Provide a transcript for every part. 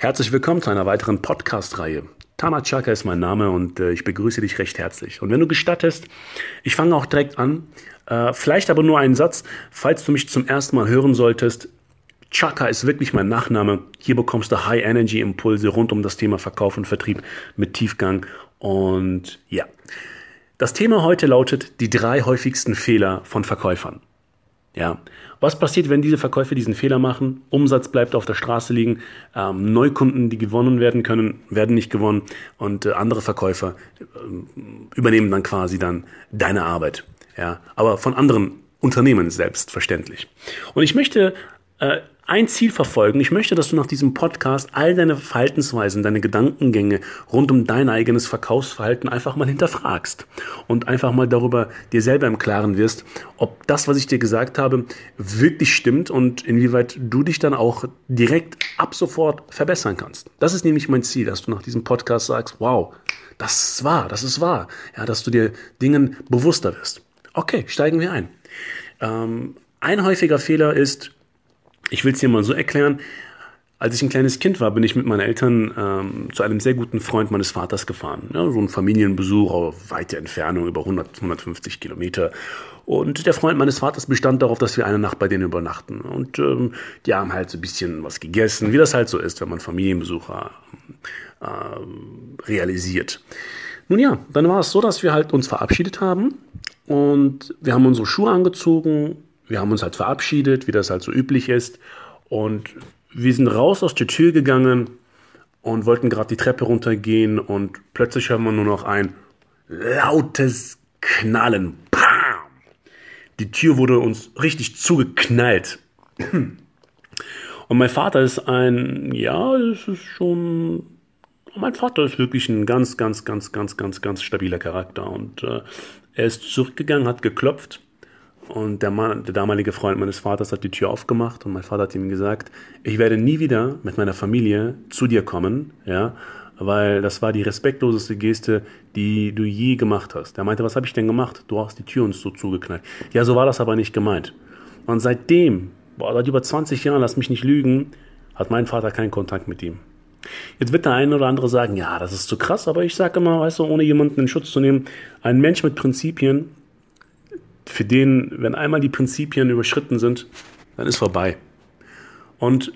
Herzlich willkommen zu einer weiteren Podcast-Reihe. Tama Chaka ist mein Name und äh, ich begrüße dich recht herzlich. Und wenn du gestattest, ich fange auch direkt an. Äh, vielleicht aber nur einen Satz, falls du mich zum ersten Mal hören solltest. Chaka ist wirklich mein Nachname. Hier bekommst du High-Energy-Impulse rund um das Thema Verkauf und Vertrieb mit Tiefgang. Und ja, das Thema heute lautet die drei häufigsten Fehler von Verkäufern. Ja. Was passiert, wenn diese Verkäufer diesen Fehler machen? Umsatz bleibt auf der Straße liegen, ähm, Neukunden, die gewonnen werden können, werden nicht gewonnen und äh, andere Verkäufer äh, übernehmen dann quasi dann deine Arbeit. Ja, aber von anderen Unternehmen selbstverständlich. Und ich möchte äh, ein Ziel verfolgen. Ich möchte, dass du nach diesem Podcast all deine Verhaltensweisen, deine Gedankengänge rund um dein eigenes Verkaufsverhalten einfach mal hinterfragst und einfach mal darüber dir selber im Klaren wirst, ob das, was ich dir gesagt habe, wirklich stimmt und inwieweit du dich dann auch direkt ab sofort verbessern kannst. Das ist nämlich mein Ziel, dass du nach diesem Podcast sagst, wow, das ist wahr, das ist wahr. Ja, dass du dir Dingen bewusster wirst. Okay, steigen wir ein. Ähm, ein häufiger Fehler ist, ich will es dir mal so erklären. Als ich ein kleines Kind war, bin ich mit meinen Eltern ähm, zu einem sehr guten Freund meines Vaters gefahren. Ja, so ein Familienbesuch auf weite Entfernung, über 100, 150 Kilometer. Und der Freund meines Vaters bestand darauf, dass wir eine Nacht bei denen übernachten. Und ähm, die haben halt so ein bisschen was gegessen, wie das halt so ist, wenn man Familienbesucher äh, realisiert. Nun ja, dann war es so, dass wir halt uns verabschiedet haben und wir haben unsere Schuhe angezogen, wir haben uns halt verabschiedet, wie das halt so üblich ist. Und wir sind raus aus der Tür gegangen und wollten gerade die Treppe runtergehen und plötzlich hören wir nur noch ein lautes Knallen. Bam! Die Tür wurde uns richtig zugeknallt. Und mein Vater ist ein, ja, es ist schon, mein Vater ist wirklich ein ganz, ganz, ganz, ganz, ganz, ganz stabiler Charakter. Und äh, er ist zurückgegangen, hat geklopft und der, Mann, der damalige Freund meines Vaters hat die Tür aufgemacht und mein Vater hat ihm gesagt, ich werde nie wieder mit meiner Familie zu dir kommen, ja, weil das war die respektloseste Geste, die du je gemacht hast. Er meinte, was habe ich denn gemacht? Du hast die Tür uns so zugeknallt. Ja, so war das aber nicht gemeint. Und seitdem, boah, seit über 20 Jahren, lass mich nicht lügen, hat mein Vater keinen Kontakt mit ihm. Jetzt wird der eine oder andere sagen, ja, das ist zu krass, aber ich sage immer, weißt du, ohne jemanden in Schutz zu nehmen, ein Mensch mit Prinzipien für den, wenn einmal die Prinzipien überschritten sind, dann ist vorbei. Und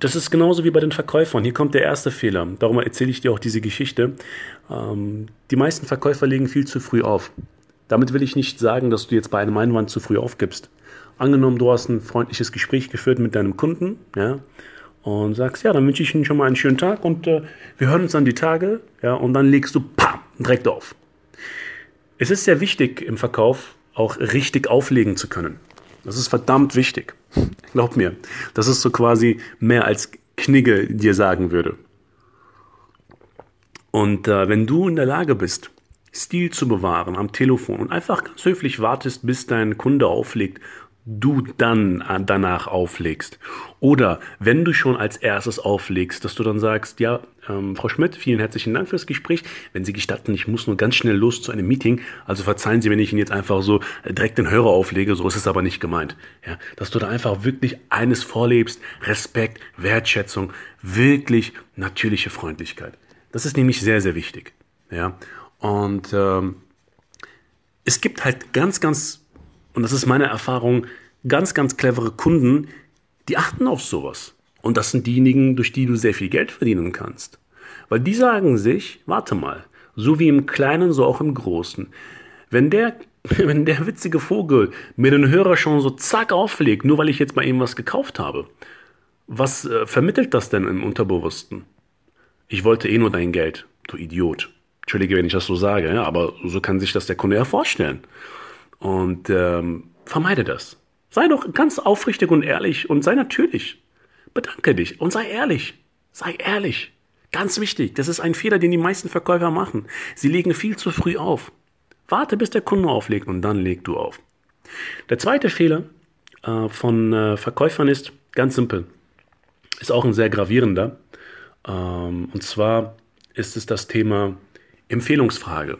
das ist genauso wie bei den Verkäufern. Hier kommt der erste Fehler. Darum erzähle ich dir auch diese Geschichte. Ähm, die meisten Verkäufer legen viel zu früh auf. Damit will ich nicht sagen, dass du jetzt bei einem Einwand zu früh aufgibst. Angenommen, du hast ein freundliches Gespräch geführt mit deinem Kunden, ja, und sagst, ja, dann wünsche ich Ihnen schon mal einen schönen Tag und äh, wir hören uns an die Tage, ja, und dann legst du, pam, direkt auf. Es ist sehr wichtig im Verkauf, auch richtig auflegen zu können. Das ist verdammt wichtig. Glaub mir, das ist so quasi mehr als Knigge dir sagen würde. Und äh, wenn du in der Lage bist, Stil zu bewahren am Telefon und einfach ganz höflich wartest, bis dein Kunde auflegt du dann danach auflegst. Oder wenn du schon als erstes auflegst, dass du dann sagst, ja, ähm, Frau Schmidt, vielen herzlichen Dank fürs Gespräch. Wenn Sie gestatten, ich muss nur ganz schnell los zu einem Meeting. Also verzeihen Sie, wenn ich Ihnen jetzt einfach so direkt den Hörer auflege, so ist es aber nicht gemeint. Ja, dass du da einfach wirklich eines vorlebst, Respekt, Wertschätzung, wirklich natürliche Freundlichkeit. Das ist nämlich sehr, sehr wichtig. Ja, und ähm, es gibt halt ganz, ganz und das ist meine Erfahrung, ganz, ganz clevere Kunden, die achten auf sowas. Und das sind diejenigen, durch die du sehr viel Geld verdienen kannst. Weil die sagen sich, warte mal, so wie im Kleinen, so auch im Großen. Wenn der, wenn der witzige Vogel mir den Hörer schon so zack auflegt, nur weil ich jetzt mal ihm was gekauft habe, was äh, vermittelt das denn im Unterbewussten? Ich wollte eh nur dein Geld, du Idiot. Entschuldige, wenn ich das so sage, ja, aber so kann sich das der Kunde ja vorstellen. Und ähm, vermeide das. Sei doch ganz aufrichtig und ehrlich und sei natürlich. Bedanke dich und sei ehrlich. Sei ehrlich. Ganz wichtig, das ist ein Fehler, den die meisten Verkäufer machen. Sie legen viel zu früh auf. Warte, bis der Kunde auflegt und dann leg du auf. Der zweite Fehler äh, von äh, Verkäufern ist ganz simpel. Ist auch ein sehr gravierender. Ähm, und zwar ist es das Thema Empfehlungsfrage.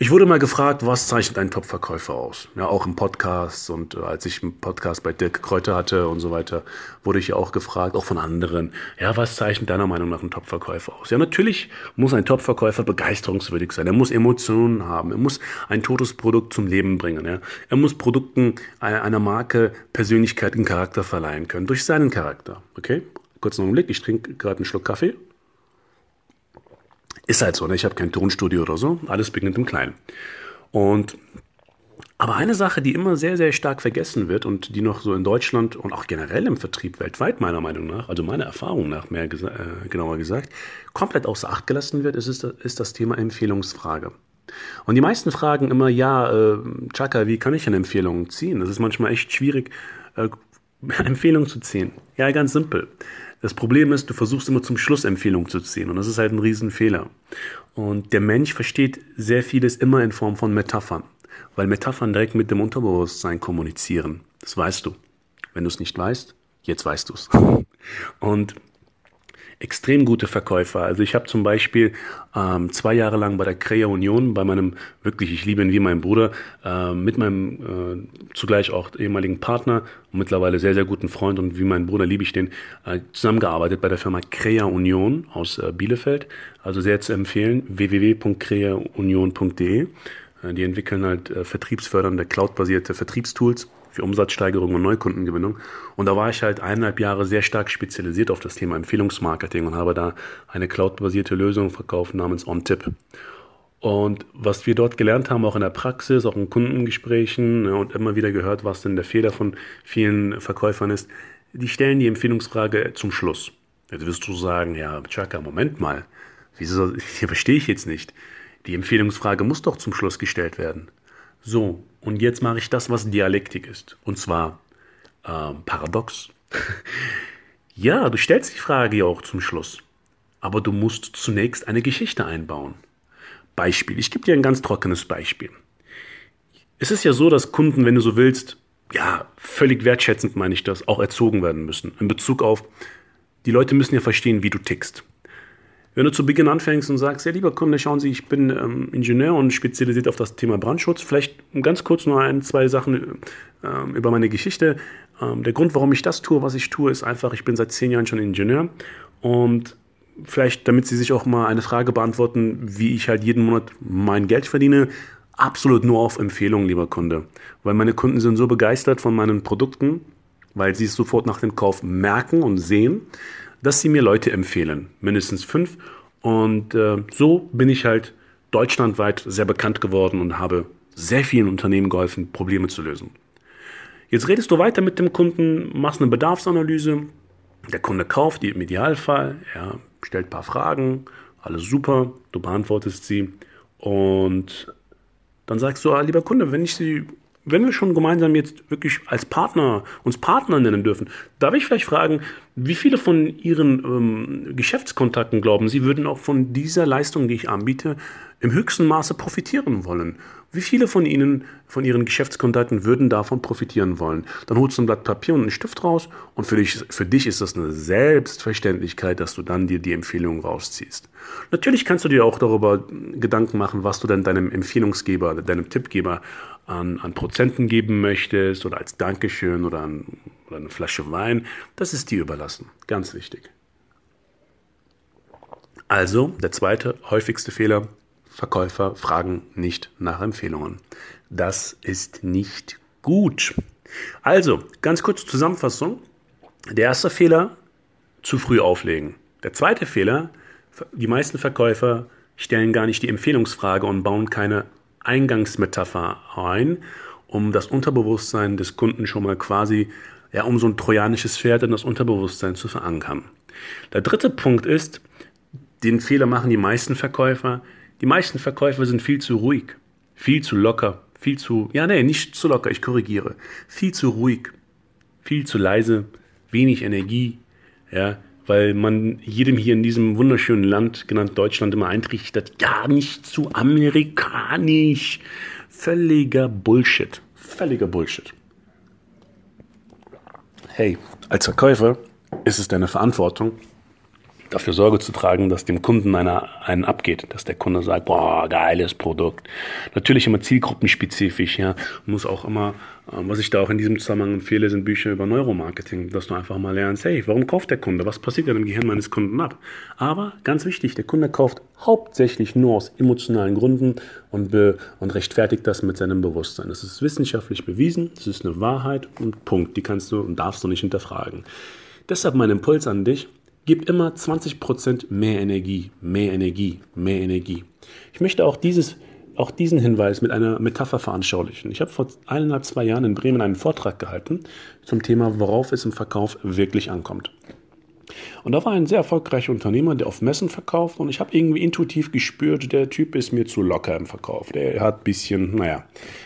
Ich wurde mal gefragt, was zeichnet ein Top-Verkäufer aus? Ja, auch im Podcast und äh, als ich einen Podcast bei Dirk Kräuter hatte und so weiter, wurde ich ja auch gefragt, auch von anderen, ja, was zeichnet deiner Meinung nach ein Top-Verkäufer aus? Ja, natürlich muss ein Top-Verkäufer begeisterungswürdig sein. Er muss Emotionen haben. Er muss ein totes Produkt zum Leben bringen. Ja? Er muss Produkten einer Marke Persönlichkeit und Charakter verleihen können durch seinen Charakter. Okay? Kurz einen Blick. Ich trinke gerade einen Schluck Kaffee. Ist halt so, ne? ich habe kein Tonstudio oder so, alles beginnt im Kleinen. Und aber eine Sache, die immer sehr, sehr stark vergessen wird und die noch so in Deutschland und auch generell im Vertrieb weltweit meiner Meinung nach, also meiner Erfahrung nach mehr gesa äh, genauer gesagt, komplett außer Acht gelassen wird, ist, ist, ist das Thema Empfehlungsfrage. Und die meisten fragen immer, ja, äh, Chaka, wie kann ich eine Empfehlung ziehen? Das ist manchmal echt schwierig, äh, Empfehlungen zu ziehen. Ja, ganz simpel. Das Problem ist, du versuchst immer zum Schluss Empfehlungen zu ziehen und das ist halt ein Riesenfehler. Und der Mensch versteht sehr vieles immer in Form von Metaphern, weil Metaphern direkt mit dem Unterbewusstsein kommunizieren. Das weißt du. Wenn du es nicht weißt, jetzt weißt du es. Und extrem gute Verkäufer. Also ich habe zum Beispiel ähm, zwei Jahre lang bei der Crea Union, bei meinem, wirklich, ich liebe ihn wie mein Bruder, äh, mit meinem äh, zugleich auch ehemaligen Partner und mittlerweile sehr, sehr guten Freund und wie mein Bruder liebe ich den, äh, zusammengearbeitet bei der Firma Crea Union aus äh, Bielefeld. Also sehr zu empfehlen, www.creaunion.de. Äh, die entwickeln halt äh, vertriebsfördernde, cloudbasierte Vertriebstools für Umsatzsteigerung und Neukundengewinnung. Und da war ich halt eineinhalb Jahre sehr stark spezialisiert auf das Thema Empfehlungsmarketing und habe da eine cloudbasierte Lösung verkauft namens OnTip. Und was wir dort gelernt haben, auch in der Praxis, auch in Kundengesprächen ne, und immer wieder gehört, was denn der Fehler von vielen Verkäufern ist, die stellen die Empfehlungsfrage zum Schluss. Jetzt wirst du sagen, ja, Chaka, Moment mal, wieso, hier verstehe ich jetzt nicht. Die Empfehlungsfrage muss doch zum Schluss gestellt werden. So, und jetzt mache ich das, was Dialektik ist. Und zwar äh, paradox. ja, du stellst die Frage ja auch zum Schluss. Aber du musst zunächst eine Geschichte einbauen. Beispiel. Ich gebe dir ein ganz trockenes Beispiel. Es ist ja so, dass Kunden, wenn du so willst, ja, völlig wertschätzend meine ich das, auch erzogen werden müssen. In Bezug auf, die Leute müssen ja verstehen, wie du tickst. Wenn du zu Beginn anfängst und sagst, ja, lieber Kunde, schauen Sie, ich bin ähm, Ingenieur und spezialisiert auf das Thema Brandschutz, vielleicht ganz kurz nur ein, zwei Sachen ähm, über meine Geschichte. Ähm, der Grund, warum ich das tue, was ich tue, ist einfach, ich bin seit zehn Jahren schon Ingenieur und vielleicht, damit Sie sich auch mal eine Frage beantworten, wie ich halt jeden Monat mein Geld verdiene, absolut nur auf Empfehlung, lieber Kunde. Weil meine Kunden sind so begeistert von meinen Produkten, weil sie es sofort nach dem Kauf merken und sehen, dass sie mir Leute empfehlen, mindestens fünf. Und äh, so bin ich halt deutschlandweit sehr bekannt geworden und habe sehr vielen Unternehmen geholfen, Probleme zu lösen. Jetzt redest du weiter mit dem Kunden, machst eine Bedarfsanalyse, der Kunde kauft, im Idealfall, ja, stellt ein paar Fragen, alles super, du beantwortest sie und dann sagst du, ah, lieber Kunde, wenn ich Sie wenn wir schon gemeinsam jetzt wirklich als Partner, uns Partner nennen dürfen, darf ich vielleicht fragen, wie viele von Ihren ähm, Geschäftskontakten glauben Sie, würden auch von dieser Leistung, die ich anbiete, im höchsten Maße profitieren wollen? Wie viele von Ihnen, von Ihren Geschäftskontakten würden davon profitieren wollen? Dann holst du ein Blatt Papier und einen Stift raus und für dich, für dich ist das eine Selbstverständlichkeit, dass du dann dir die Empfehlung rausziehst. Natürlich kannst du dir auch darüber Gedanken machen, was du denn deinem Empfehlungsgeber, deinem Tippgeber an, an Prozenten geben möchtest oder als Dankeschön oder, an, oder eine Flasche Wein. Das ist dir überlassen. Ganz wichtig. Also, der zweite häufigste Fehler, Verkäufer fragen nicht nach Empfehlungen. Das ist nicht gut. Also, ganz kurz Zusammenfassung. Der erste Fehler, zu früh auflegen. Der zweite Fehler, die meisten Verkäufer stellen gar nicht die Empfehlungsfrage und bauen keine Eingangsmetapher ein, um das Unterbewusstsein des Kunden schon mal quasi, ja, um so ein trojanisches Pferd in das Unterbewusstsein zu verankern. Der dritte Punkt ist, den Fehler machen die meisten Verkäufer, die meisten Verkäufer sind viel zu ruhig, viel zu locker, viel zu, ja, nee, nicht zu locker, ich korrigiere, viel zu ruhig, viel zu leise, wenig Energie, ja, weil man jedem hier in diesem wunderschönen Land, genannt Deutschland, immer eintrichtert, ja, nicht zu amerikanisch. Völliger Bullshit. Völliger Bullshit. Hey, als Verkäufer ist es deine Verantwortung, dafür Sorge zu tragen, dass dem Kunden einer, einen abgeht, dass der Kunde sagt, boah, geiles Produkt. Natürlich immer zielgruppenspezifisch, ja. Muss auch immer, äh, was ich da auch in diesem Zusammenhang empfehle, sind Bücher über Neuromarketing, dass du einfach mal lernst, hey, warum kauft der Kunde? Was passiert denn im Gehirn meines Kunden ab? Aber ganz wichtig, der Kunde kauft hauptsächlich nur aus emotionalen Gründen und, be und rechtfertigt das mit seinem Bewusstsein. Das ist wissenschaftlich bewiesen, das ist eine Wahrheit und Punkt. Die kannst du und darfst du nicht hinterfragen. Deshalb mein Impuls an dich, Gib immer 20% mehr Energie, mehr Energie, mehr Energie. Ich möchte auch, dieses, auch diesen Hinweis mit einer Metapher veranschaulichen. Ich habe vor eineinhalb, zwei Jahren in Bremen einen Vortrag gehalten zum Thema, worauf es im Verkauf wirklich ankommt. Und da war ein sehr erfolgreicher Unternehmer, der auf Messen verkauft und ich habe irgendwie intuitiv gespürt, der Typ ist mir zu locker im Verkauf. Der hat ein bisschen, naja,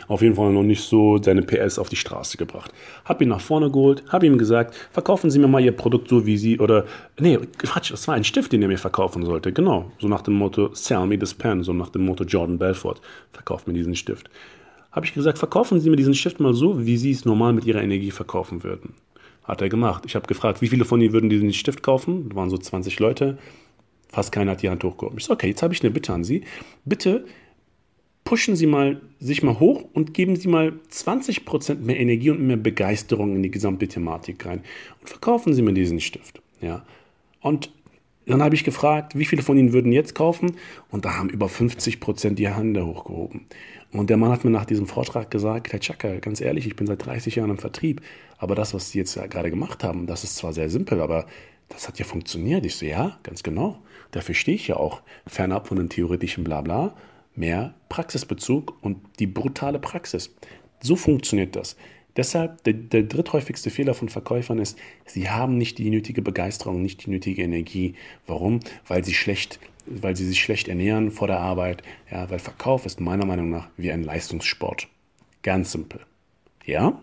auf jeden Fall noch nicht so seine PS auf die Straße gebracht. Hab ihn nach vorne geholt, habe ihm gesagt, verkaufen Sie mir mal Ihr Produkt so wie Sie oder, nee, Quatsch, das war ein Stift, den er mir verkaufen sollte. Genau, so nach dem Motto, sell me this pen, so nach dem Motto Jordan Belfort, verkauft mir diesen Stift. Habe ich gesagt, verkaufen Sie mir diesen Stift mal so, wie Sie es normal mit Ihrer Energie verkaufen würden. Hat er gemacht. Ich habe gefragt, wie viele von Ihnen würden diesen Stift kaufen? Das waren so 20 Leute. Fast keiner hat die Hand hochgehoben. Ich so, okay, jetzt habe ich eine Bitte an Sie. Bitte pushen Sie mal sich mal hoch und geben Sie mal 20% mehr Energie und mehr Begeisterung in die gesamte Thematik rein. Und verkaufen Sie mir diesen Stift. Ja. Und dann habe ich gefragt, wie viele von Ihnen würden jetzt kaufen? Und da haben über 50 Prozent die Hände hochgehoben. Und der Mann hat mir nach diesem Vortrag gesagt, Herr Chaka, ganz ehrlich, ich bin seit 30 Jahren im Vertrieb, aber das, was Sie jetzt gerade gemacht haben, das ist zwar sehr simpel, aber das hat ja funktioniert. Ich so, ja, ganz genau. Dafür stehe ich ja auch. Fernab von dem theoretischen Blabla, mehr Praxisbezug und die brutale Praxis. So funktioniert das. Deshalb, der, der dritthäufigste Fehler von Verkäufern ist, sie haben nicht die nötige Begeisterung, nicht die nötige Energie. Warum? Weil sie schlecht, weil sie sich schlecht ernähren vor der Arbeit. Ja, weil Verkauf ist meiner Meinung nach wie ein Leistungssport. Ganz simpel. Ja?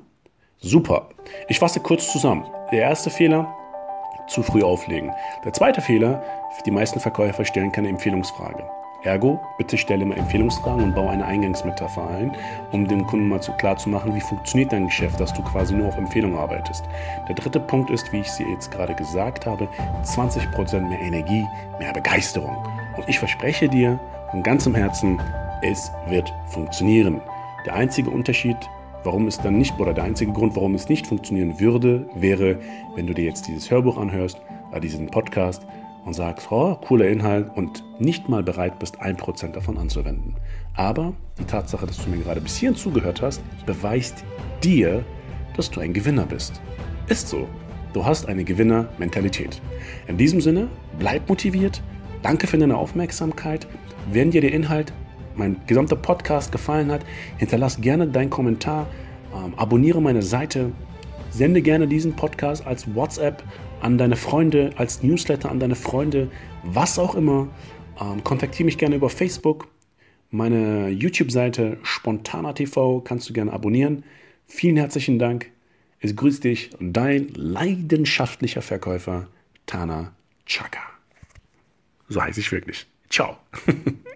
Super. Ich fasse kurz zusammen. Der erste Fehler, zu früh auflegen. Der zweite Fehler, die meisten Verkäufer stellen keine Empfehlungsfrage. Ergo, bitte stelle mal Empfehlungsfragen und baue eine Eingangsmetapher ein, um dem Kunden mal zu, klar zu machen, wie funktioniert dein Geschäft, dass du quasi nur auf Empfehlung arbeitest. Der dritte Punkt ist, wie ich sie jetzt gerade gesagt habe, 20% mehr Energie, mehr Begeisterung. Und ich verspreche dir von ganzem Herzen, es wird funktionieren. Der einzige Unterschied, warum es dann nicht, oder der einzige Grund, warum es nicht funktionieren würde, wäre, wenn du dir jetzt dieses Hörbuch anhörst, äh, diesen Podcast, und sagst, oh, cooler Inhalt und nicht mal bereit bist, ein Prozent davon anzuwenden. Aber die Tatsache, dass du mir gerade bis hierhin zugehört hast, beweist dir, dass du ein Gewinner bist. Ist so. Du hast eine Gewinner-Mentalität. In diesem Sinne, bleib motiviert. Danke für deine Aufmerksamkeit. Wenn dir der Inhalt, mein gesamter Podcast gefallen hat, hinterlass gerne deinen Kommentar, ähm, abonniere meine Seite, sende gerne diesen Podcast als WhatsApp an deine Freunde, als Newsletter an deine Freunde, was auch immer. Ähm, kontaktiere mich gerne über Facebook. Meine YouTube-Seite Spontaner TV kannst du gerne abonnieren. Vielen herzlichen Dank. Es grüßt dich, dein leidenschaftlicher Verkäufer Tana Chaka. So heiße ich wirklich. Ciao.